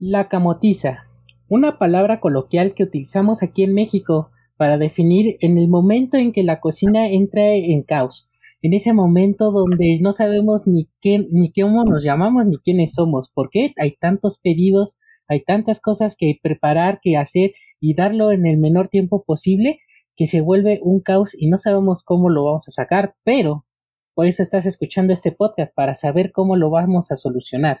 La camotiza, una palabra coloquial que utilizamos aquí en México para definir en el momento en que la cocina entra en caos, en ese momento donde no sabemos ni qué ni cómo nos llamamos ni quiénes somos, porque hay tantos pedidos, hay tantas cosas que preparar, que hacer y darlo en el menor tiempo posible que se vuelve un caos y no sabemos cómo lo vamos a sacar, pero por eso estás escuchando este podcast para saber cómo lo vamos a solucionar.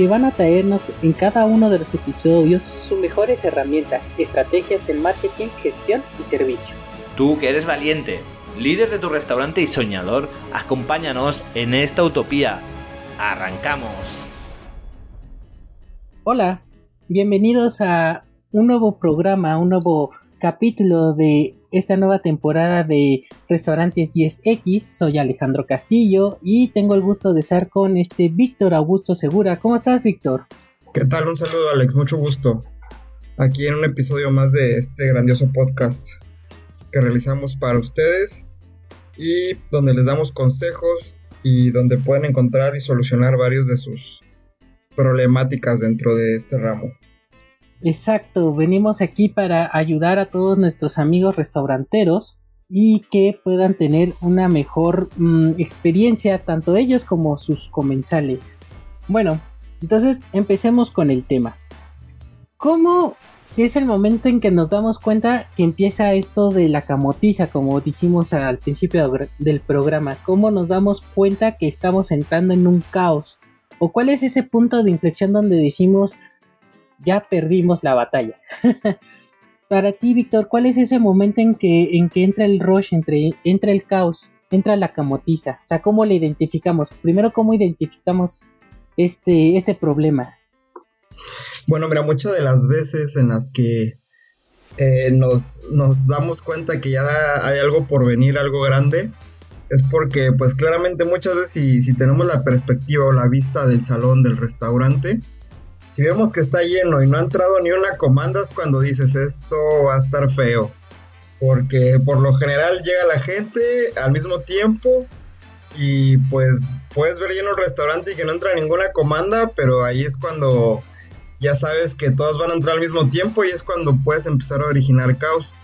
que van a traernos en cada uno de los episodios sus mejores herramientas, estrategias de marketing, gestión y servicio. Tú que eres valiente, líder de tu restaurante y soñador, acompáñanos en esta utopía. ¡Arrancamos! Hola, bienvenidos a un nuevo programa, un nuevo capítulo de esta nueva temporada de Restaurantes 10X. Soy Alejandro Castillo y tengo el gusto de estar con este Víctor Augusto Segura. ¿Cómo estás, Víctor? ¿Qué tal? Un saludo, Alex. Mucho gusto. Aquí en un episodio más de este grandioso podcast que realizamos para ustedes y donde les damos consejos y donde pueden encontrar y solucionar varios de sus problemáticas dentro de este ramo. Exacto, venimos aquí para ayudar a todos nuestros amigos restauranteros y que puedan tener una mejor mm, experiencia tanto ellos como sus comensales. Bueno, entonces empecemos con el tema. ¿Cómo es el momento en que nos damos cuenta que empieza esto de la camotiza, como dijimos al principio del programa? ¿Cómo nos damos cuenta que estamos entrando en un caos? ¿O cuál es ese punto de inflexión donde decimos ya perdimos la batalla. Para ti, Víctor, ¿cuál es ese momento en que, en que entra el rush, entra el caos, entra la camotiza? O sea, ¿cómo le identificamos? Primero, ¿cómo identificamos este, este problema? Bueno, mira, muchas de las veces en las que eh, nos, nos damos cuenta que ya hay algo por venir, algo grande, es porque pues claramente muchas veces si, si tenemos la perspectiva o la vista del salón del restaurante, si vemos que está lleno y no ha entrado ni una comanda es cuando dices esto va a estar feo. Porque por lo general llega la gente al mismo tiempo y pues puedes ver lleno el restaurante y que no entra ninguna comanda, pero ahí es cuando ya sabes que todos van a entrar al mismo tiempo y es cuando puedes empezar a originar caos.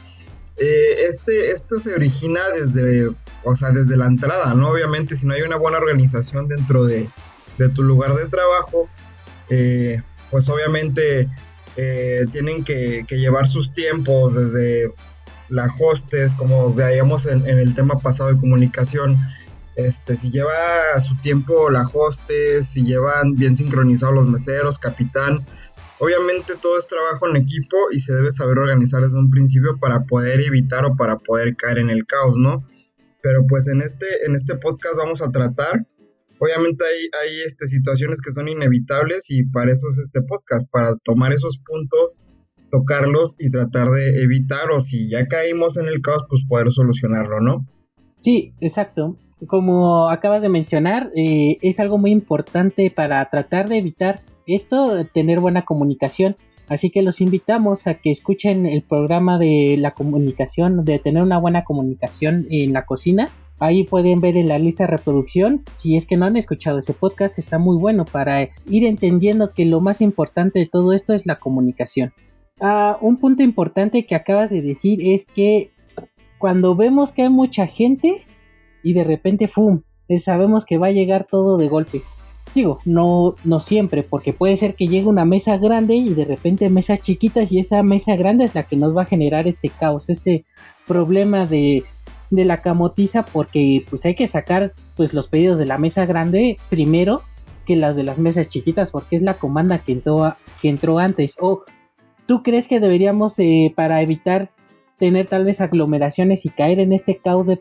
Eh, este, esto se origina desde, o sea, desde la entrada, ¿no? Obviamente si no hay una buena organización dentro de, de tu lugar de trabajo, eh, pues obviamente eh, tienen que, llevar sus tiempos desde la hostes, como veíamos en, el tema pasado de comunicación. Este, si lleva su tiempo la hostes, si llevan bien sincronizados los meseros, capitán, obviamente todo es trabajo en equipo y se debe saber organizar desde un principio para poder evitar o para poder caer en el caos, ¿no? Pero pues en este, en este podcast vamos a tratar obviamente hay, hay este, situaciones que son inevitables y para eso es este podcast, para tomar esos puntos, tocarlos y tratar de evitar o si ya caímos en el caos, pues poder solucionarlo, ¿no? Sí, exacto. Como acabas de mencionar, eh, es algo muy importante para tratar de evitar esto, tener buena comunicación. Así que los invitamos a que escuchen el programa de la comunicación, de tener una buena comunicación en la cocina Ahí pueden ver en la lista de reproducción. Si es que no han escuchado ese podcast, está muy bueno para ir entendiendo que lo más importante de todo esto es la comunicación. Ah, un punto importante que acabas de decir es que cuando vemos que hay mucha gente y de repente ¡fum! Sabemos que va a llegar todo de golpe. Digo, no, no siempre, porque puede ser que llegue una mesa grande y de repente mesas chiquitas y esa mesa grande es la que nos va a generar este caos, este problema de de la camotiza porque pues hay que sacar pues los pedidos de la mesa grande primero que las de las mesas chiquitas porque es la comanda que entró, que entró antes. O tú crees que deberíamos eh, para evitar tener tal vez aglomeraciones y caer en este caos de,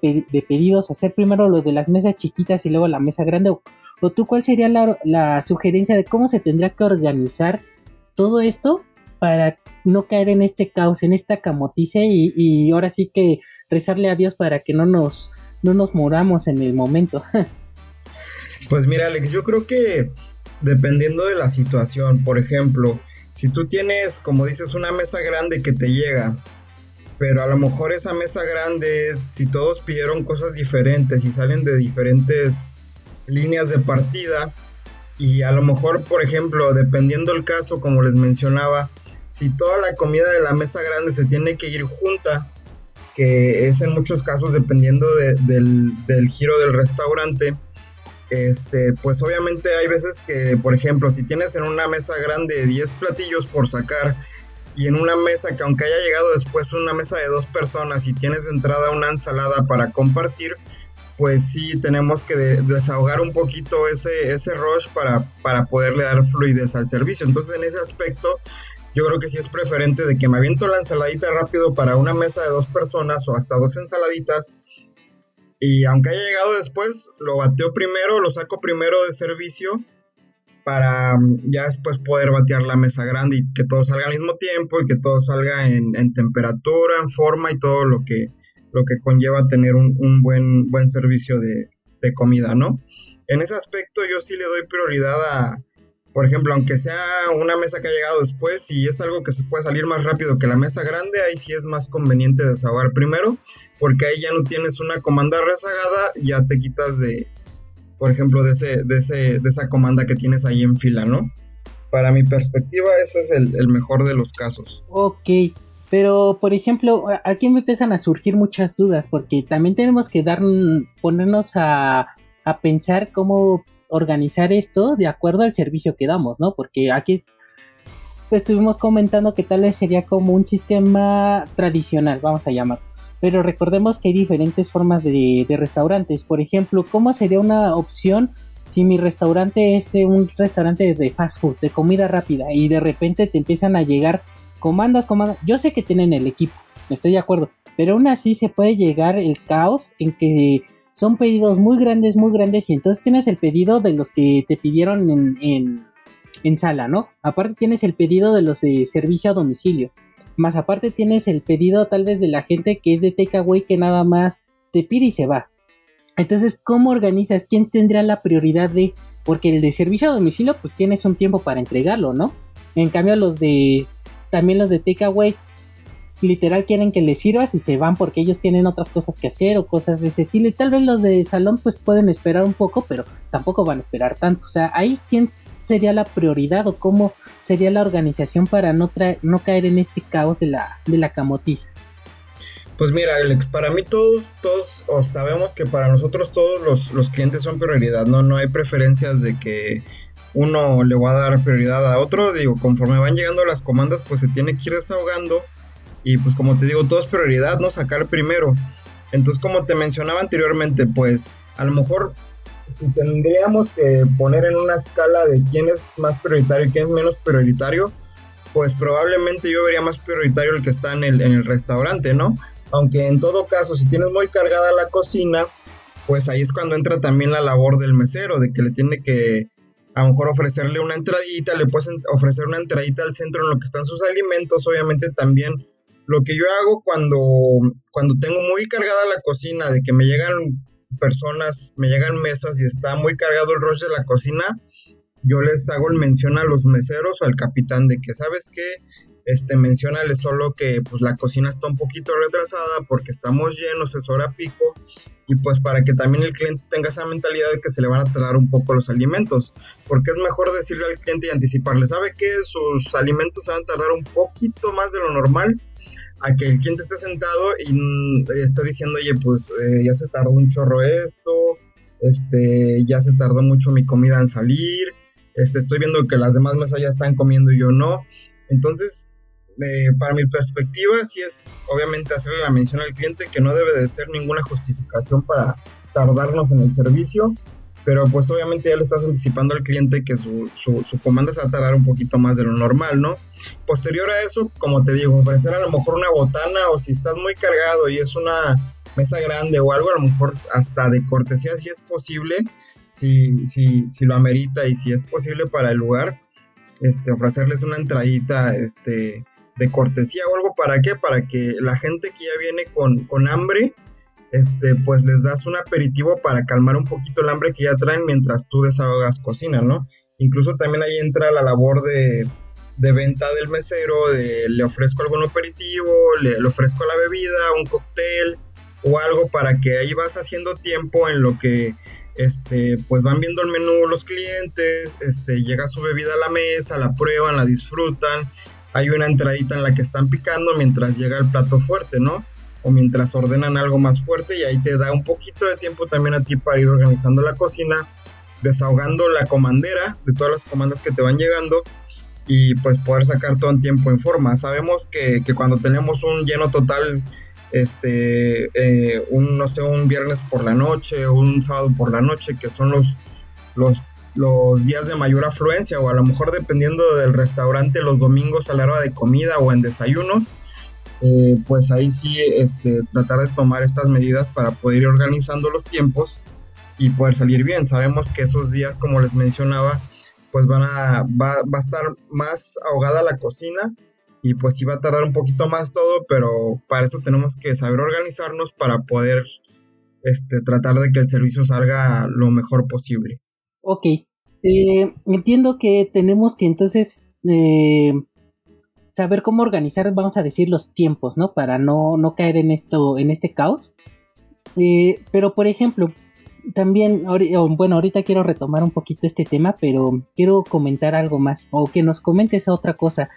pedidos hacer primero lo de las mesas chiquitas y luego la mesa grande o, tú cuál sería la, la sugerencia de cómo se tendría que organizar todo esto para no caer en este caos, en esta camoticia y, y ahora sí que rezarle a Dios para que no nos, no nos moramos en el momento. pues mira Alex, yo creo que dependiendo de la situación, por ejemplo, si tú tienes, como dices, una mesa grande que te llega, pero a lo mejor esa mesa grande, si todos pidieron cosas diferentes y salen de diferentes líneas de partida, y a lo mejor, por ejemplo, dependiendo el caso, como les mencionaba, si toda la comida de la mesa grande se tiene que ir junta, que es en muchos casos dependiendo del, del, giro del restaurante, este, pues obviamente hay veces que, por ejemplo, si tienes en una mesa grande 10 platillos por sacar y en una mesa que aunque haya llegado después una mesa de dos personas y tienes de entrada una ensalada para compartir, pues sí tenemos que desahogar un poquito ese, ese rush para, para poderle dar fluidez al servicio. Entonces en ese aspecto yo creo que sí es preferente de que me aviento la ensaladita rápido para una mesa de dos personas o hasta dos ensaladitas. Y aunque haya llegado después, lo bateo primero, lo saco primero de servicio para mm, ya después poder batear la mesa grande y que todo salga al mismo tiempo y que todo salga en, temperatura, en forma y todo lo que, lo que conlleva tener un, buen, buen servicio de, de, comida, ¿no? En ese aspecto yo sí le doy prioridad a, por ejemplo, aunque sea una mesa que ha llegado después, si es algo que se puede salir más rápido que la mesa grande, ahí sí es más conveniente desahogar primero, porque ahí ya no tienes una comanda rezagada, ya te quitas de, por ejemplo, de, ese, de, ese, de esa comanda que tienes ahí en fila, ¿no? Para mi perspectiva, ese es el, mejor de los casos. Ok, pero por ejemplo, aquí me empiezan a surgir muchas dudas, porque también tenemos que dar, ponernos a, a pensar cómo organizar esto de acuerdo al servicio que damos, ¿no? Porque aquí estuvimos comentando que tal vez sería como un sistema tradicional, vamos a llamar. Pero recordemos que hay diferentes formas de, restaurantes. Por ejemplo, ¿cómo sería una opción si mi restaurante es eh, un restaurante de fast food, de comida rápida, y de repente te empiezan a llegar comandas, comandas? Yo sé que tienen el equipo, estoy de acuerdo, pero aún así se puede llegar el caos en que son pedidos muy grandes, muy grandes, y entonces tienes el pedido de los que te pidieron en, en, sala, ¿no? Aparte tienes el pedido de los de servicio a domicilio. Más aparte tienes el pedido tal vez de la gente que es de takeaway que nada más te pide y se va. Entonces, ¿cómo organizas? ¿Quién tendrá la prioridad de...? Porque el de servicio a domicilio, pues tienes un tiempo para entregarlo, ¿no? En cambio, los de... También los de takeaway, literal quieren que les sirvas y se van porque ellos tienen otras cosas que hacer o cosas de ese estilo. Y tal vez los de salón, pues pueden esperar un poco, pero tampoco van a esperar tanto. O sea, ahí quién sería la prioridad o cómo sería la organización para no, no caer en este caos de la, de la camotiza? Pues mira, Alex, para mí todos, todos sabemos que para nosotros todos los, los, clientes son prioridad, ¿no? No hay preferencias de que uno le va a dar prioridad a otro. Digo, conforme van llegando las comandas, pues se tiene que ir desahogando. Y pues como te digo, todo es prioridad, ¿no? Sacar primero. Entonces, como te mencionaba anteriormente, pues a lo mejor si tendríamos que poner en una escala de quién es más prioritario y quién es menos prioritario, pues probablemente yo vería más prioritario el que está en el, en el restaurante, ¿no? Aunque en todo caso, si tienes muy cargada la cocina, pues ahí es cuando entra también la labor del mesero, de que le tiene que a lo mejor ofrecerle una entradita, le puedes ofrecer una entradita al centro en lo que están sus alimentos, obviamente también lo que yo hago cuando, cuando tengo muy cargada la cocina, de que me llegan personas, me llegan mesas y está muy cargado el rush de la cocina, yo les hago el mención a los meseros o al capitán de que, ¿sabes qué? Este, mencionale solo que pues la cocina está un poquito retrasada porque estamos llenos, es hora pico y pues para que también el cliente tenga esa mentalidad de que se le van a tardar un poco los alimentos, porque es mejor decirle al cliente y anticiparle, ¿sabe que sus alimentos se van a tardar un poquito más de lo normal? a que el cliente esté sentado y está diciendo, oye, pues eh, ya se tardó un chorro esto, este, ya se tardó mucho mi comida en salir, este, estoy viendo que las demás mesas ya están comiendo y yo no. Entonces, eh, para mi perspectiva, sí es obviamente hacerle la mención al cliente que no debe de ser ninguna justificación para tardarnos en el servicio pero pues obviamente ya le estás anticipando al cliente que su, su, su, comanda se va a tardar un poquito más de lo normal, ¿no? Posterior a eso, como te digo, ofrecer a lo mejor una botana o si estás muy cargado y es una mesa grande o algo, a lo mejor hasta de cortesía si es posible, si, si, si lo amerita y si es posible para el lugar, este, ofrecerles una entradita, este, de cortesía o algo, ¿para qué? Para que la gente que ya viene con, hambre, este, pues les das un aperitivo para calmar un poquito el hambre que ya traen mientras tú desahogas cocina, ¿no? Incluso también ahí entra la labor de, venta del mesero, de le ofrezco algún aperitivo, le, ofrezco la bebida, un cóctel o algo para que ahí vas haciendo tiempo en lo que este, pues van viendo el menú los clientes, este, llega su bebida a la mesa, la prueban, la disfrutan, hay una entradita en la que están picando mientras llega el plato fuerte, ¿no? O mientras ordenan algo más fuerte y ahí te da un poquito de tiempo también a ti para ir organizando la cocina, desahogando la comandera de todas las comandas que te van llegando y pues poder sacar todo el tiempo en forma. Sabemos que, que cuando tenemos un lleno total este, eh, un, no sé, un viernes por la noche o un sábado por la noche, que son los, los, los días de mayor afluencia, o a lo mejor dependiendo del restaurante, los domingos a la hora de comida o en desayunos, eh, pues ahí sí este, tratar de tomar estas medidas para poder ir organizando los tiempos y poder salir bien. Sabemos que esos días, como les mencionaba, pues van a, va, va a estar más ahogada la cocina y pues sí va a tardar un poquito más todo, pero para eso tenemos que saber organizarnos para poder este, tratar de que el servicio salga lo mejor posible. Ok, eh, entiendo que tenemos que entonces eh, saber cómo organizar, vamos a decir, los tiempos, ¿no? Para no, no caer en esto, en este caos. Eh, pero por ejemplo, también, bueno, ahorita quiero retomar un poquito este tema, pero quiero comentar algo más, o que nos comentes otra cosa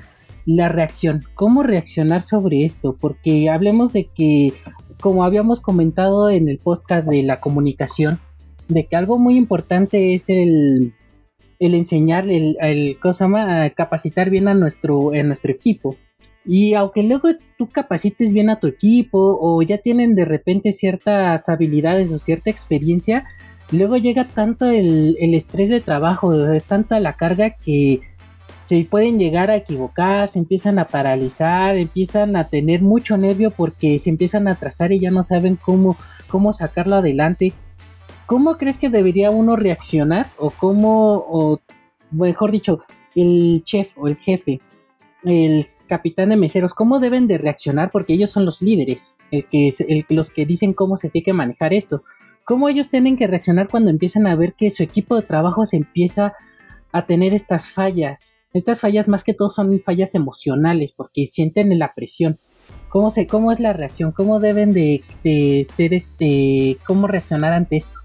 la reacción, cómo reaccionar sobre esto, porque hablemos de que, como habíamos comentado en el podcast de la comunicación, de que algo muy importante es el, el enseñar, el, el capacitar bien a nuestro, a nuestro equipo. Y aunque luego tú capacites bien a tu equipo o ya tienen de repente ciertas habilidades o cierta experiencia, luego llega tanto el, el estrés de trabajo, es tanta la carga que se pueden llegar a equivocar, se empiezan a paralizar, empiezan a tener mucho nervio porque se empiezan a atrasar y ya no saben cómo, cómo sacarlo adelante. ¿Cómo crees que debería uno reaccionar? O cómo, o mejor dicho, el chef o el jefe, el capitán de meseros, cómo deben de reaccionar? Porque ellos son los líderes, el que, el, los que dicen cómo se tiene que manejar esto. ¿Cómo ellos tienen que reaccionar cuando empiezan a ver que su equipo de trabajo se empieza a tener estas fallas. Estas fallas más que todo son fallas emocionales porque sienten la presión. ¿Cómo, se, cómo es la reacción? ¿Cómo deben de, de ser este, cómo reaccionar ante esto?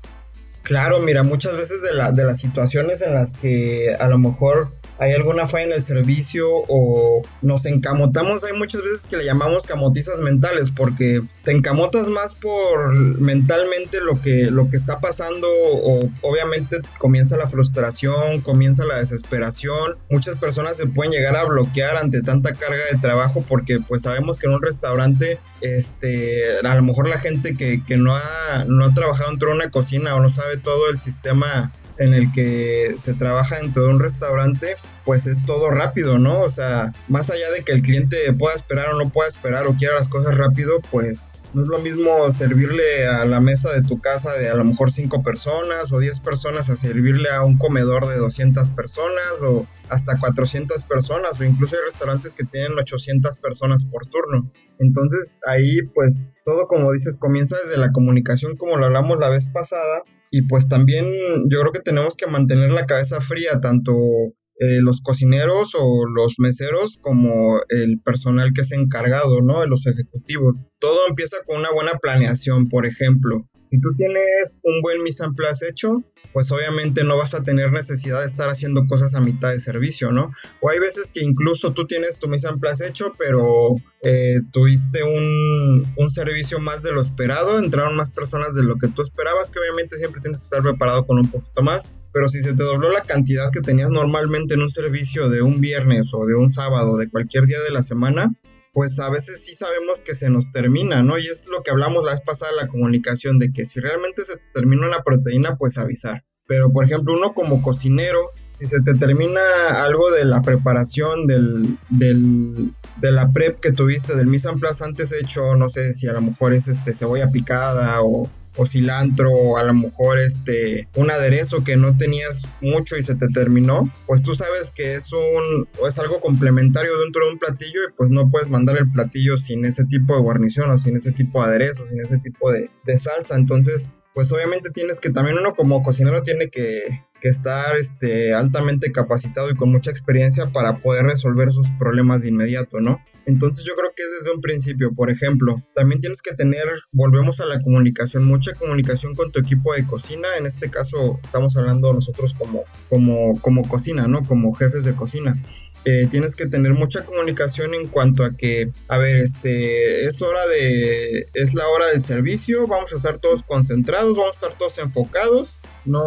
Claro, mira, muchas veces de, la, de las situaciones en las que a lo mejor hay alguna falla en el servicio o nos encamotamos. Hay muchas veces que le llamamos camotizas mentales porque te encamotas más por mentalmente lo que, lo que está pasando o obviamente comienza la frustración, comienza la desesperación. Muchas personas se pueden llegar a bloquear ante tanta carga de trabajo porque pues sabemos que en un restaurante este, a lo mejor la gente que, que no, ha, no ha trabajado dentro de una cocina o no sabe todo el sistema en el que se trabaja dentro de un restaurante, pues es todo rápido, ¿no? O sea, más allá de que el cliente pueda esperar o no pueda esperar o quiera las cosas rápido, pues no es lo mismo servirle a la mesa de tu casa de a lo mejor 5 personas o 10 personas a servirle a un comedor de 200 personas o hasta 400 personas o incluso hay restaurantes que tienen 800 personas por turno. Entonces ahí pues todo como dices comienza desde la comunicación como lo hablamos la vez pasada y pues también yo creo que tenemos que mantener la cabeza fría, tanto eh, los cocineros o los meseros como el personal que es encargado, ¿no? De los ejecutivos. Todo empieza con una buena planeación, por ejemplo. Si tú tienes un buen mise en place hecho, pues obviamente no vas a tener necesidad de estar haciendo cosas a mitad de servicio, ¿no? O hay veces que incluso tú tienes tu mise en place hecho, pero eh, tuviste un, un, servicio más de lo esperado, entraron más personas de lo que tú esperabas, que obviamente siempre tienes que estar preparado con un poquito más, pero si se te dobló la cantidad que tenías normalmente en un servicio de un viernes o de un sábado, de cualquier día de la semana, pues a veces sí sabemos que se nos termina, ¿no? Y es lo que hablamos la vez pasada la comunicación, de que si realmente se te termina una proteína, pues avisar. Pero por ejemplo, uno como cocinero, si se te termina algo de la preparación, del, del, de la prep que tuviste, del mise en place antes hecho, no sé si a lo mejor es este cebolla picada o, o cilantro o a lo mejor este un aderezo que no tenías mucho y se te terminó, pues tú sabes que es un es algo complementario dentro de un platillo y pues no puedes mandar el platillo sin ese tipo de guarnición o sin ese tipo de aderezo, sin ese tipo de, de salsa. Entonces, pues obviamente tienes que también uno como cocinero tiene que, que, estar este, altamente capacitado y con mucha experiencia para poder resolver sus problemas de inmediato, ¿no? Entonces yo creo que es desde un principio, por ejemplo, también tienes que tener, volvemos a la comunicación, mucha comunicación con tu equipo de cocina, en este caso estamos hablando nosotros como, como, como cocina, ¿no? Como jefes de cocina. Eh, tienes que tener mucha comunicación en cuanto a que, a ver, este, es hora de, es la hora del servicio, vamos a estar todos concentrados, vamos a estar todos enfocados, no,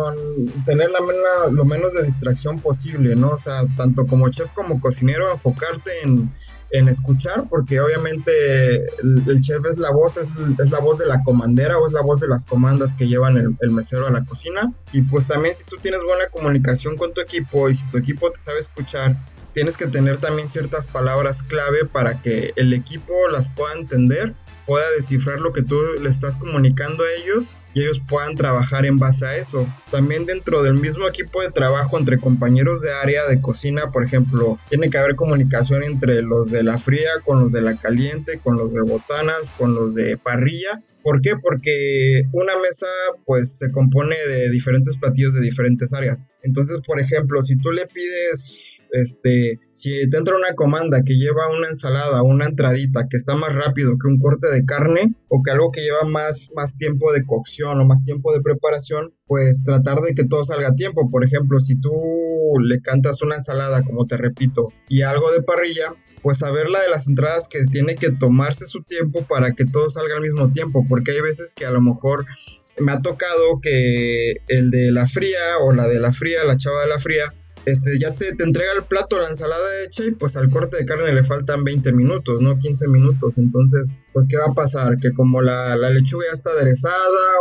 tener la lo menos de distracción posible, ¿no? O sea, tanto como chef como cocinero, enfocarte en, en escuchar, porque obviamente el, chef es la voz, es, la voz de la comandera o es la voz de las comandas que llevan el, el mesero a la cocina. Y pues también si tú tienes buena comunicación con tu equipo y si tu equipo te sabe escuchar, tienes que tener también ciertas palabras clave para que el equipo las pueda entender, pueda descifrar lo que tú le estás comunicando a ellos y ellos puedan trabajar en base a eso. También dentro del mismo equipo de trabajo entre compañeros de área de cocina, por ejemplo, tiene que haber comunicación entre los de la fría con los de la caliente, con los de botanas, con los de parrilla ¿Por qué? Porque una mesa pues se compone de diferentes platillos de diferentes áreas. Entonces, por ejemplo, si tú le pides este, si te entra una comanda que lleva una ensalada una entradita que está más rápido que un corte de carne o que algo que lleva más, más tiempo de cocción o más tiempo de preparación, pues tratar de que todo salga a tiempo. Por ejemplo, si tú le cantas una ensalada, como te repito, y algo de parrilla, pues saber la de las entradas que tiene que tomarse su tiempo para que todo salga al mismo tiempo, porque hay veces que a lo mejor me ha tocado que el de la fría o la de la fría, la chava de la fría, este, ya te, entrega el plato, la ensalada hecha y pues al corte de carne le faltan 20 minutos, ¿no? 15 minutos. Entonces, pues, ¿qué va a pasar? Que como la, la, lechuga ya está aderezada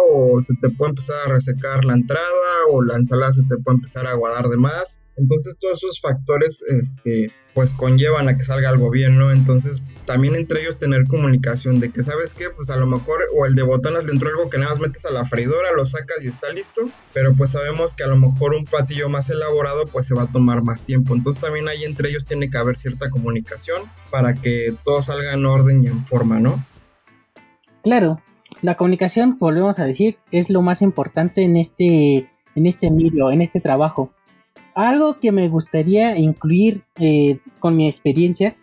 o se te puede empezar a resecar la entrada o la ensalada se te puede empezar a aguadar de más. Entonces, todos esos factores, este, pues conllevan a que salga algo bien, ¿no? Entonces, también entre ellos tener comunicación de que, ¿sabes qué? Pues a lo mejor, o el de botones le entró algo que nada más metes a la freidora, lo sacas y está listo, pero pues sabemos que a lo mejor un platillo más elaborado pues se va a tomar más tiempo. Entonces también ahí entre ellos tiene que haber cierta comunicación para que todo salga en orden y en forma, ¿no? Claro, la comunicación, volvemos a decir, es lo más importante en este, en este medio, en este trabajo algo que me gustaría incluir eh, con mi experiencia,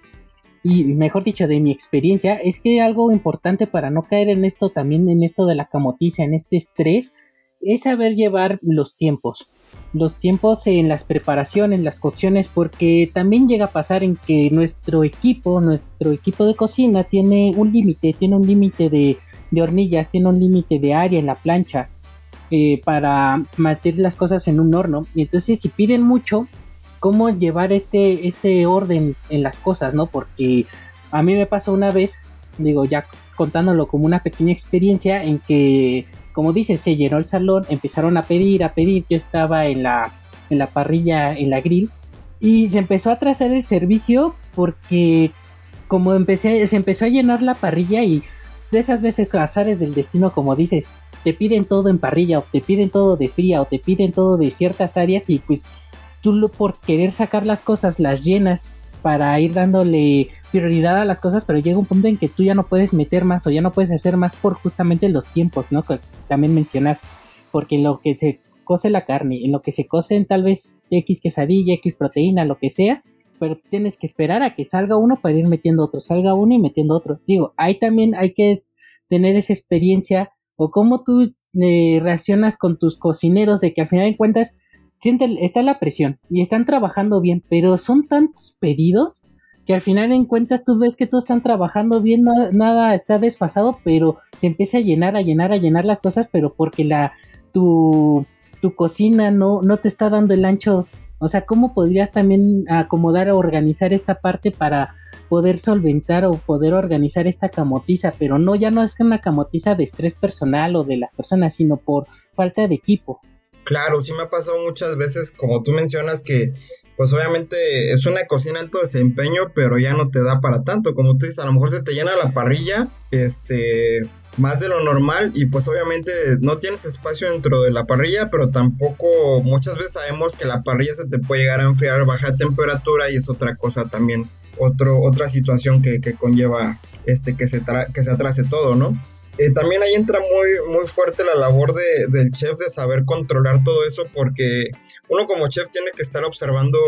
y mejor dicho, de mi experiencia, es que algo importante para no caer en esto también, en esto de la camotiza, en este estrés, es saber llevar los tiempos. Los tiempos en las preparaciones, las cocciones, porque también llega a pasar en que nuestro equipo, nuestro equipo de cocina tiene un límite, tiene un límite de, de hornillas, tiene un límite de área en la plancha eh, para meter las cosas en un horno. Y entonces si piden mucho, ¿cómo llevar este, este orden en las cosas, no? Porque a mí me pasó una vez, digo, ya contándolo como una pequeña experiencia en que, como dices, se llenó el salón, empezaron a pedir, a pedir, yo estaba en la, en la parrilla, en la grill, y se empezó a trazar el servicio porque como empecé, se empezó a llenar la parrilla y de esas veces azares del destino, como dices, te piden todo en parrilla o te piden todo de fría o te piden todo de ciertas áreas y pues tú por querer sacar las cosas las llenas para ir dándole prioridad a las cosas, pero llega un punto en que tú ya no puedes meter más o ya no puedes hacer más por justamente los tiempos, ¿no? Que también mencionaste, porque en lo que se cose la carne, en lo que se cocen tal vez X quesadilla, X proteína, lo que sea, pero tienes que esperar a que salga uno para ir metiendo otro, salga uno y metiendo otro. Digo, ahí también hay que tener esa experiencia o cómo tú eh, reaccionas con tus cocineros de que al final de cuentas siente, está la presión y están trabajando bien, pero son tantos pedidos que al final en cuentas tú ves que todos están trabajando bien, nada está desfasado, pero se empieza a llenar, a llenar, a llenar las cosas, pero porque la tu, tu cocina no, no te está dando el ancho. O sea, ¿cómo podrías también acomodar o organizar esta parte para poder solventar o poder organizar esta camotiza, pero no, ya no es una camotiza de estrés personal o de las personas, sino por falta de equipo. Claro, sí me ha pasado muchas veces, como tú mencionas, que pues obviamente es una cocina alto desempeño, pero ya no te da para tanto. Como tú dices, a lo mejor se te llena la parrilla, este, más de lo normal y pues obviamente no tienes espacio dentro de la parrilla, pero tampoco muchas veces sabemos que la parrilla se te puede llegar a enfriar a baja temperatura y es otra cosa también, otro, otra situación que, que conlleva este que se, que se atrase todo, ¿no? Eh, también ahí entra muy, muy fuerte la labor de, del chef de saber controlar todo eso porque uno como chef tiene que estar observando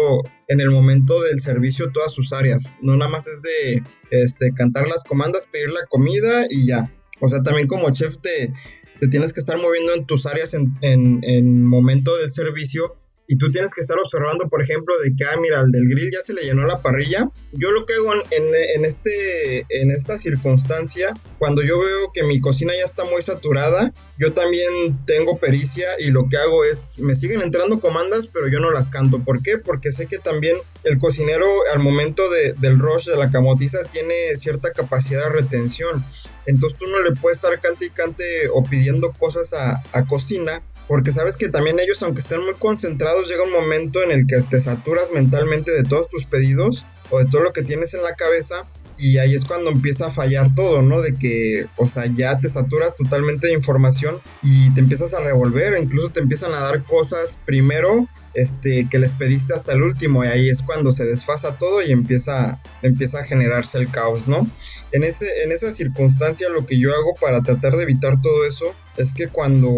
en el momento del servicio todas sus áreas. No nada más es de este, cantar las comandas, pedir la comida y ya. O sea, también como chef te, te tienes que estar moviendo en tus áreas en, en, en momento del servicio y tú tienes que estar observando, por ejemplo, de que, ah, mira, al del grill ya se le llenó la parrilla. Yo lo que hago en, en, este, en esta circunstancia, cuando yo veo que mi cocina ya está muy saturada, yo también tengo pericia y lo que hago es, me siguen entrando comandas, pero yo no las canto. ¿Por qué? Porque sé que también el cocinero al momento de, del rush, de la camotiza, tiene cierta capacidad de retención. Entonces tú no le puedes estar cante y cante o pidiendo cosas a, a cocina porque sabes que también ellos, aunque estén muy concentrados, llega un momento en el que te saturas mentalmente de todos tus pedidos o de todo lo que tienes en la cabeza y ahí es cuando empieza a fallar todo, ¿no? De que, o sea, ya te saturas totalmente de información y te empiezas a revolver, incluso te empiezan a dar cosas primero este, que les pediste hasta el último y ahí es cuando se desfasa todo y empieza, empieza a generarse el caos, ¿no? En, ese, en esa circunstancia lo que yo hago para tratar de evitar todo eso es que cuando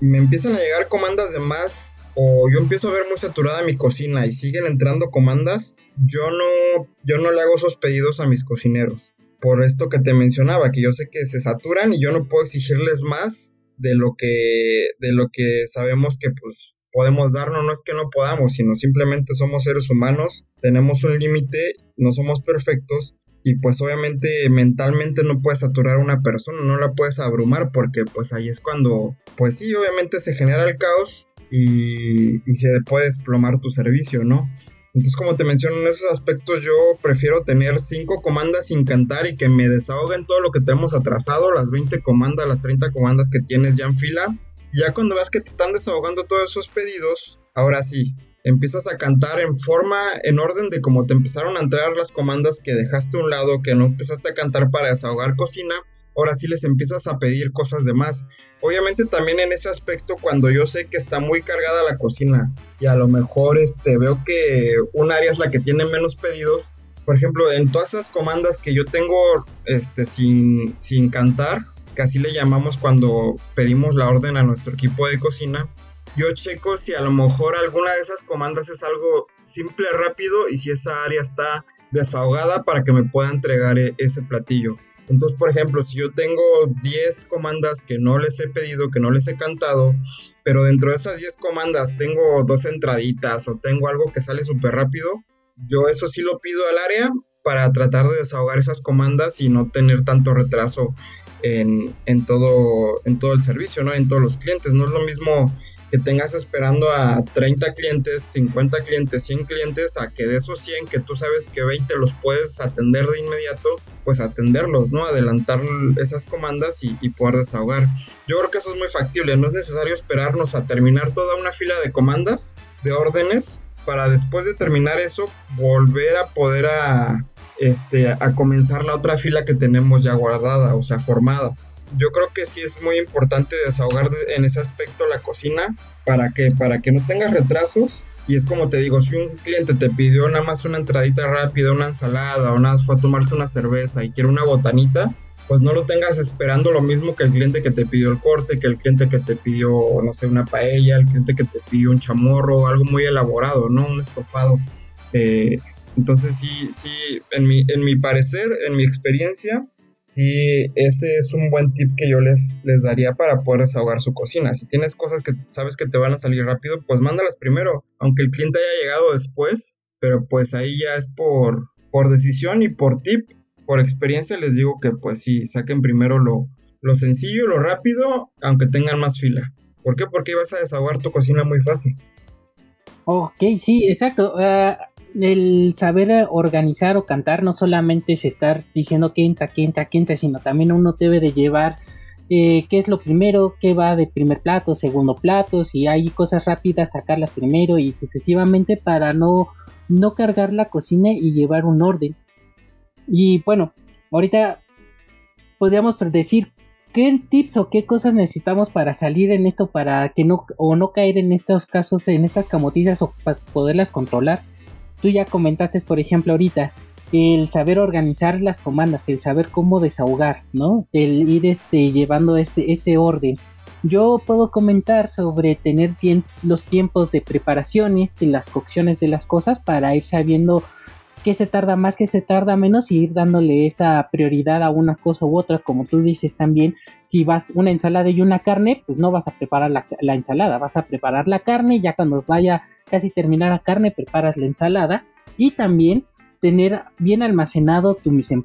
me empiezan a llegar comandas de más o yo empiezo a ver muy saturada mi cocina y siguen entrando comandas, yo no, yo no le hago esos pedidos a mis cocineros. Por esto que te mencionaba, que yo sé que se saturan y yo no puedo exigirles más de lo que, de lo que sabemos que pues podemos darnos, no es que no podamos, sino simplemente somos seres humanos, tenemos un límite, no somos perfectos y pues obviamente mentalmente no puedes saturar a una persona, no la puedes abrumar porque pues ahí es cuando, pues sí, obviamente se genera el caos y, se puede desplomar tu servicio, ¿no? Entonces, como te menciono, en esos aspectos yo prefiero tener cinco comandas sin cantar y que me desahoguen todo lo que tenemos atrasado, las 20 comandas, las 30 comandas que tienes ya en fila. Ya cuando ves que te están desahogando todos esos pedidos, ahora sí, empiezas a cantar en forma, en orden de cómo te empezaron a entrar las comandas que dejaste a un lado, que no empezaste a cantar para desahogar cocina, ahora sí les empiezas a pedir cosas de más. Obviamente también en ese aspecto cuando yo sé que está muy cargada la cocina y a lo mejor este, veo que un área es la que tiene menos pedidos, por ejemplo, en todas esas comandas que yo tengo este, sin, sin cantar, que así le llamamos cuando pedimos la orden a nuestro equipo de cocina, yo checo si a lo mejor alguna de esas comandas es algo simple, rápido y si esa área está desahogada para que me pueda entregar e-, ese platillo. Entonces, por ejemplo, si yo tengo 10 comandas que no les he pedido, que no les he cantado, pero dentro de esas 10 comandas tengo dos entraditas o tengo algo que sale súper rápido, yo eso sí lo pido al área para tratar de desahogar esas comandas y no tener tanto retraso en, en, todo, en todo el servicio, ¿no? En todos los clientes. No es lo mismo que tengas esperando a 30 clientes, 50 clientes, 100 clientes, a que de esos 100 que tú sabes que 20 los puedes atender de inmediato, pues atenderlos, ¿no? Adelantar esas comandas y, y, poder desahogar. Yo creo que eso es muy factible, no es necesario esperarnos a terminar toda una fila de comandas, de órdenes, para después de terminar eso, volver a poder a, este, a comenzar la otra fila que tenemos ya guardada, o sea, formada yo creo que sí es muy importante desahogar en ese aspecto la cocina para que, para que no tengas retrasos. Y es como te digo, si un cliente te pidió nada más una entradita rápida, una ensalada, o nada más fue a tomarse una cerveza y quiere una botanita, pues no lo tengas esperando lo mismo que el cliente que te pidió el corte, que el cliente que te pidió, no sé, una paella, el cliente que te pidió un chamorro, algo muy elaborado, ¿no? Un estofado. Eh, entonces sí, sí, en mi, en mi parecer, en mi experiencia, y ese es un buen tip que yo les, les daría para poder desahogar su cocina. Si tienes cosas que sabes que te van a salir rápido, pues mándalas primero, aunque el cliente haya llegado después, pero pues ahí ya es por, por decisión y por tip, por experiencia les digo que pues sí, saquen primero lo, lo sencillo, lo rápido, aunque tengan más fila. ¿Por qué? Porque vas a desahogar tu cocina muy fácil. Ok, sí, exacto. Uh, el saber organizar o cantar no solamente es estar diciendo que entra, que entra, que entra, sino también uno debe de llevar eh, qué es lo primero, qué va de primer plato, segundo plato, si hay cosas rápidas, sacarlas primero y sucesivamente para no, no cargar la cocina y llevar un orden. Y bueno, ahorita podríamos decir ¿qué tips o qué cosas necesitamos para salir en esto para que no o no caer en estos casos, en estas camotizas o para poderlas controlar? Tú ya comentaste, por ejemplo, ahorita el saber organizar las comandas, el saber cómo desahogar, ¿no? El ir este llevando este este orden. Yo puedo comentar sobre tener bien los tiempos de preparaciones y las cocciones de las cosas para ir sabiendo qué se tarda más, qué se tarda menos y ir dándole esa prioridad a una cosa u otra. Como tú dices también, si vas una ensalada y una carne, pues no vas a preparar la, la ensalada, vas a preparar la carne, ya cuando vaya casi terminar la carne, preparas la ensalada y también tener bien almacenado tu mise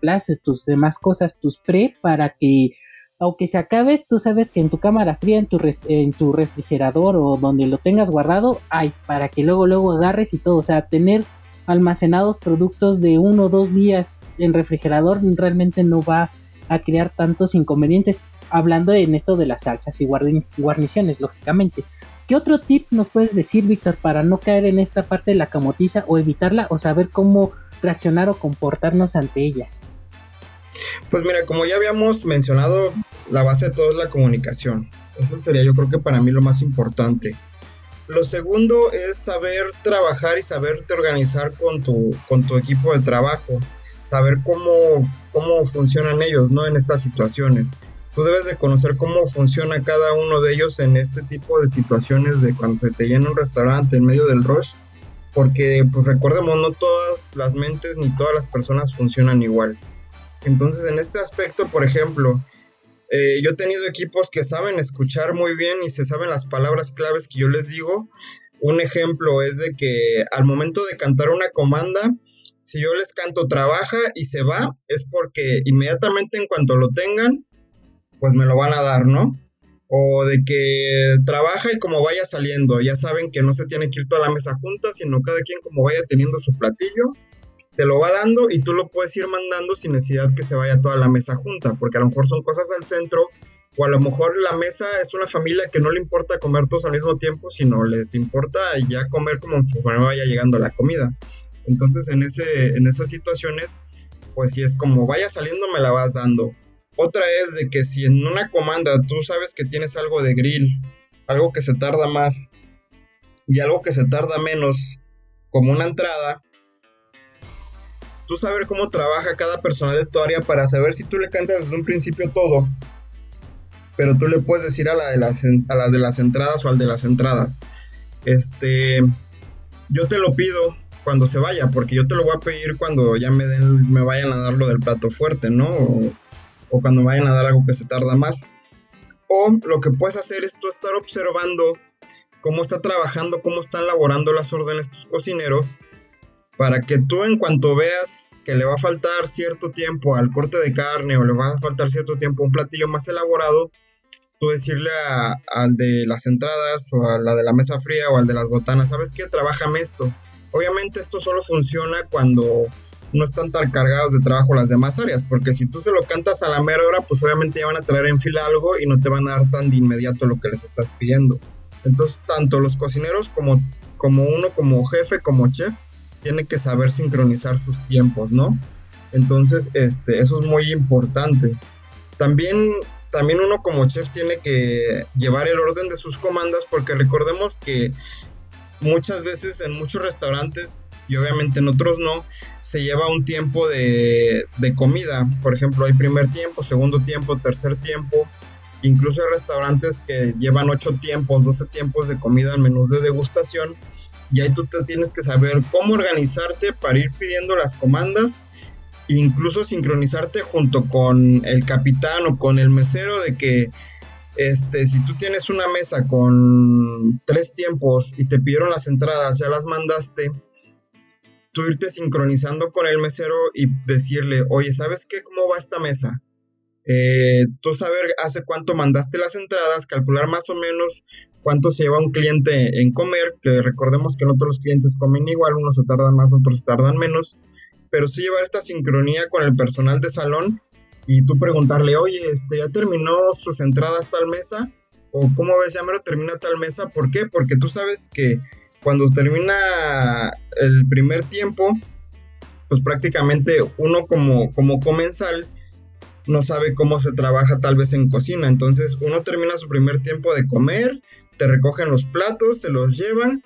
tus demás cosas, tus pre, para que aunque se acabe, tú sabes que en tu cámara fría, en tu, en tu refrigerador o donde lo tengas guardado, hay para que luego luego agarres y todo. O sea, tener almacenados productos de uno o dos días en refrigerador realmente no va a crear tantos inconvenientes. Hablando en esto de las salsas y guarniciones, lógicamente. ¿Qué otro tip nos puedes decir, Víctor, para no caer en esta parte de la camotiza o evitarla o saber cómo reaccionar o comportarnos ante ella? Pues mira, como ya habíamos mencionado, la base de todo es la comunicación. Eso sería yo creo que para mí lo más importante. Lo segundo es saber trabajar y saberte organizar con tu, con tu equipo de trabajo. Saber cómo, cómo funcionan ellos ¿no? en estas situaciones. Tú debes de conocer cómo funciona cada uno de ellos en este tipo de situaciones de cuando se te llena un restaurante en medio del rush. Porque pues recordemos, no todas las mentes ni todas las personas funcionan igual. Entonces, en este aspecto, por ejemplo, eh, yo he tenido equipos que saben escuchar muy bien y se saben las palabras claves que yo les digo. Un ejemplo es de que al momento de cantar una comanda, si yo les canto trabaja y se va, es porque inmediatamente en cuanto lo tengan, pues me lo van a dar, ¿no? O de que trabaja y como vaya saliendo, ya saben que no se tiene que ir toda la mesa junta, sino cada quien como vaya teniendo su platillo te lo va dando y tú lo puedes ir mandando sin necesidad que se vaya toda la mesa junta, porque a lo mejor son cosas al centro o a lo mejor la mesa es una familia que no le importa comer todos al mismo tiempo, sino les importa ya comer como vaya llegando la comida. Entonces en, ese, en esas situaciones, pues si es como vaya saliendo me la vas dando. Otra es de que si en una comanda tú sabes que tienes algo de grill, algo que se tarda más y algo que se tarda menos, como una entrada, tú saber cómo trabaja cada persona de tu área para saber si tú le cantas desde un principio todo, pero tú le puedes decir a la de las, a de las entradas o al de las entradas, este, yo te lo pido cuando se vaya, porque yo te lo voy a pedir cuando ya me, den, me vayan a dar lo del plato fuerte, ¿no? O, o cuando vayan a dar algo que se tarda más. O lo que puedes hacer es tú estar observando cómo está trabajando, cómo están elaborando las órdenes tus cocineros para que tú en cuanto veas que le va a faltar cierto tiempo al corte de carne o le va a faltar cierto tiempo a un platillo más elaborado, tú decirle al de las entradas o a la de la mesa fría o al de las botanas, ¿sabes qué? Trabájame esto. Obviamente esto solo funciona cuando no están tan cargados de trabajo las demás áreas, porque si tú se lo cantas a la mera hora, pues obviamente ya van a traer en fila algo y no te van a dar tan de inmediato lo que les estás pidiendo. Entonces, tanto los cocineros como, como uno como jefe, como chef, tiene que saber sincronizar sus tiempos, ¿no? Entonces, este, eso es muy importante. También, también uno como chef tiene que llevar el orden de sus comandas porque recordemos que muchas veces en muchos restaurantes y obviamente en otros no, se lleva un tiempo de, de comida. Por ejemplo, hay primer tiempo, segundo tiempo, tercer tiempo. Incluso hay restaurantes que llevan ocho tiempos, 12 tiempos de comida en menús de degustación y ahí tú te tienes que saber cómo organizarte para ir pidiendo las comandas, incluso sincronizarte junto con el capitán o con el mesero de que este, si tú tienes una mesa con tres tiempos y te pidieron las entradas, ya las mandaste, tú irte sincronizando con el mesero y decirle, oye, ¿sabes qué? ¿Cómo va esta mesa? Eh, tú saber hace cuánto mandaste las entradas, calcular más o menos cuánto se lleva un cliente en comer, que recordemos que no todos los clientes comen igual, unos se tardan más, otros tardan menos, pero sí llevar esta sincronía con el personal de salón y tú preguntarle, oye, este, ¿ya terminó sus entradas tal mesa? O ¿cómo ves? Ya me lo termina tal mesa, ¿por qué? Porque tú sabes que cuando termina el primer tiempo, pues prácticamente uno como, como comensal, no sabe cómo se trabaja tal vez en cocina. Entonces uno termina su primer tiempo de comer, te recogen los platos, se los llevan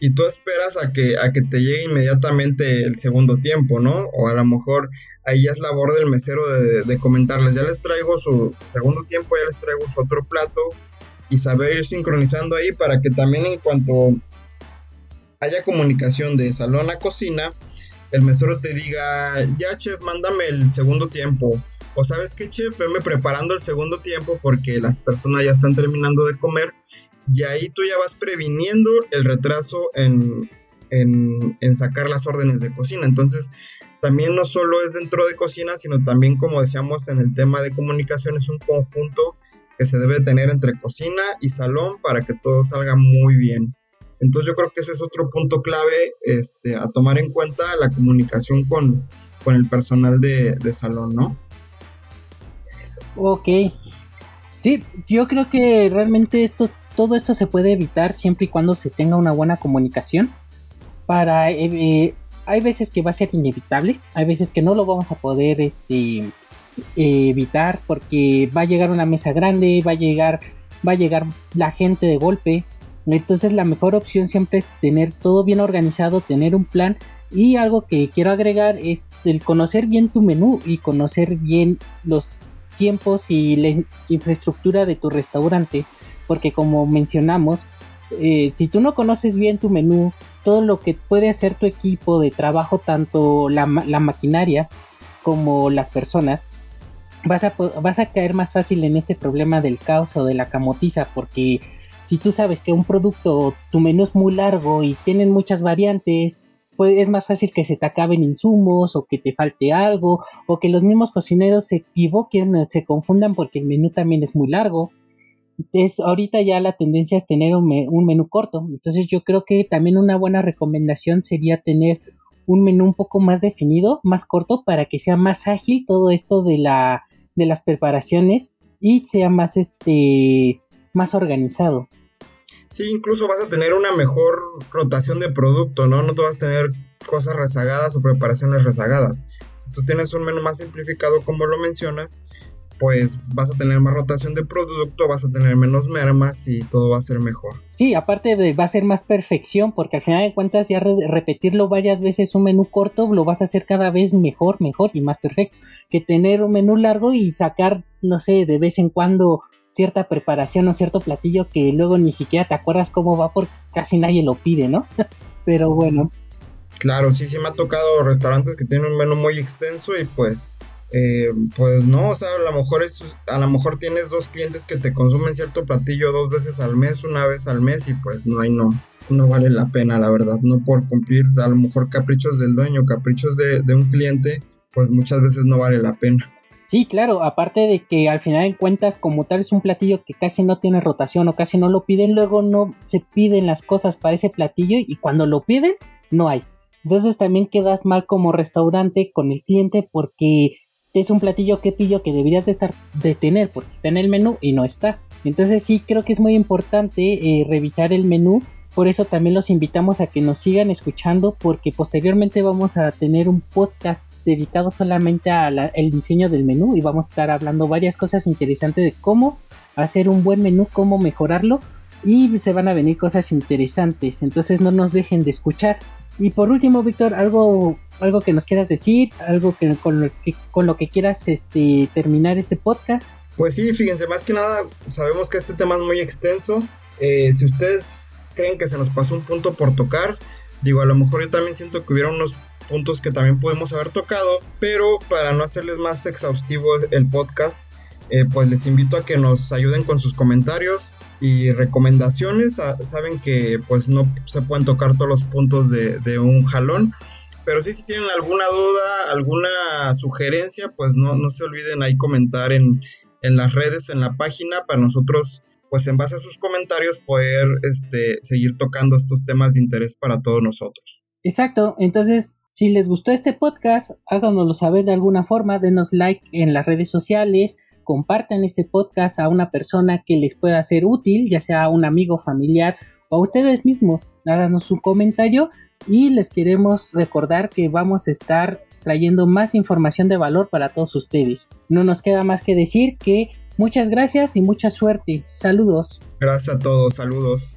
y tú esperas a que, a que te llegue inmediatamente el segundo tiempo, ¿no? O a lo mejor ahí ya es labor del mesero de, comentarles, ya les traigo su segundo tiempo, ya les traigo su otro plato y saber ir sincronizando ahí para que también en cuanto haya comunicación de salón a cocina, el mesero te diga, ya chef, mándame el segundo tiempo. O sabes qué, chef, venme preparando el segundo tiempo porque las personas ya están terminando de comer y ahí tú ya vas previniendo el retraso en, en, sacar las órdenes de cocina. Entonces, también no solo es dentro de cocina, sino también, como decíamos en el tema de comunicación, es un conjunto que se debe tener entre cocina y salón para que todo salga muy bien. Entonces yo creo que ese es otro punto clave este, a tomar en cuenta la comunicación con, con el personal de, de salón, ¿no? Ok. Sí, yo creo que realmente esto todo esto se puede evitar siempre y cuando se tenga una buena comunicación. Para eh, eh, hay veces que va a ser inevitable, hay veces que no lo vamos a poder este, evitar porque va a llegar una mesa grande, va a llegar, va a llegar la gente de golpe. Entonces la mejor opción siempre es tener todo bien organizado, tener un plan y algo que quiero agregar es el conocer bien tu menú y conocer bien los tiempos y la infraestructura de tu restaurante porque como mencionamos, eh, si tú no conoces bien tu menú, todo lo que puede hacer tu equipo de trabajo, tanto la, maquinaria como las personas, vas a, caer más fácil en este problema del caos o de la camotiza, porque si tú sabes que un producto, tu menú es muy largo y tienen muchas variantes, pues es más fácil que se te acaben insumos o que te falte algo o que los mismos cocineros se equivoquen, se confundan porque el menú también es muy largo es ahorita ya la tendencia es tener un, menú corto. Entonces yo creo que también una buena recomendación sería tener un menú un poco más definido, más corto, para que sea más ágil todo esto de la de las preparaciones y sea más este más organizado. Sí, incluso vas a tener una mejor rotación de producto, ¿no? No te vas a tener cosas rezagadas o preparaciones rezagadas. Si tú tienes un menú más simplificado como lo mencionas, pues vas a tener más rotación de producto, vas a tener menos mermas y todo va a ser mejor. Sí, aparte de va a ser más perfección, porque al final de cuentas ya repetirlo varias veces un menú corto lo vas a hacer cada vez mejor, mejor y más perfecto que tener un menú largo y sacar, no sé, de vez en cuando cierta preparación o cierto platillo que luego ni siquiera te acuerdas cómo va porque casi nadie lo pide, ¿no? Pero bueno. Claro, sí, sí me ha tocado restaurantes que tienen un menú muy extenso y pues eh, pues no, o sea, a lo mejor es, a lo mejor tienes dos clientes que te consumen cierto platillo dos veces al mes, una vez al mes y pues no hay no, no vale la pena, la verdad, no por cumplir a lo mejor caprichos del dueño, caprichos de, de un cliente, pues muchas veces no vale la pena. Sí, claro, aparte de que al final en cuentas como tal es un platillo que casi no tiene rotación o casi no lo piden, luego no se piden las cosas para ese platillo y cuando lo piden no hay. Entonces también quedas mal como restaurante con el cliente porque es un platillo que pillo que deberías de estar de tener porque está en el menú y no está. Entonces sí creo que es muy importante eh, revisar el menú. Por eso también los invitamos a que nos sigan escuchando porque posteriormente vamos a tener un podcast dedicado solamente al diseño del menú y vamos a estar hablando varias cosas interesantes de cómo hacer un buen menú, cómo mejorarlo y se van a venir cosas interesantes. Entonces no nos dejen de escuchar. Y por último, Víctor, algo, algo que nos quieras decir, algo que con lo que, con lo que quieras este, terminar este podcast. Pues sí, fíjense, más que nada, sabemos que este tema es muy extenso. Eh, si ustedes creen que se nos pasó un punto por tocar, digo, a lo mejor yo también siento que hubiera unos puntos que también podemos haber tocado, pero para no hacerles más exhaustivo el podcast, eh, pues les invito a que nos ayuden con sus comentarios y recomendaciones. Ah, saben que pues no se pueden tocar todos los puntos de, un jalón. Pero sí, si tienen alguna duda, alguna sugerencia, pues no, no se olviden ahí comentar en, en las redes, en la página, para nosotros, pues en base a sus comentarios, poder este, seguir tocando estos temas de interés para todos nosotros. Exacto, entonces si les gustó este podcast, háganoslo saber de alguna forma, denos like en las redes sociales, compartan este podcast a una persona que les pueda ser útil, ya sea un amigo familiar o a ustedes mismos. Háganos un comentario y les queremos recordar que vamos a estar trayendo más información de valor para todos ustedes. No nos queda más que decir que muchas gracias y mucha suerte. Saludos. Gracias a todos, saludos.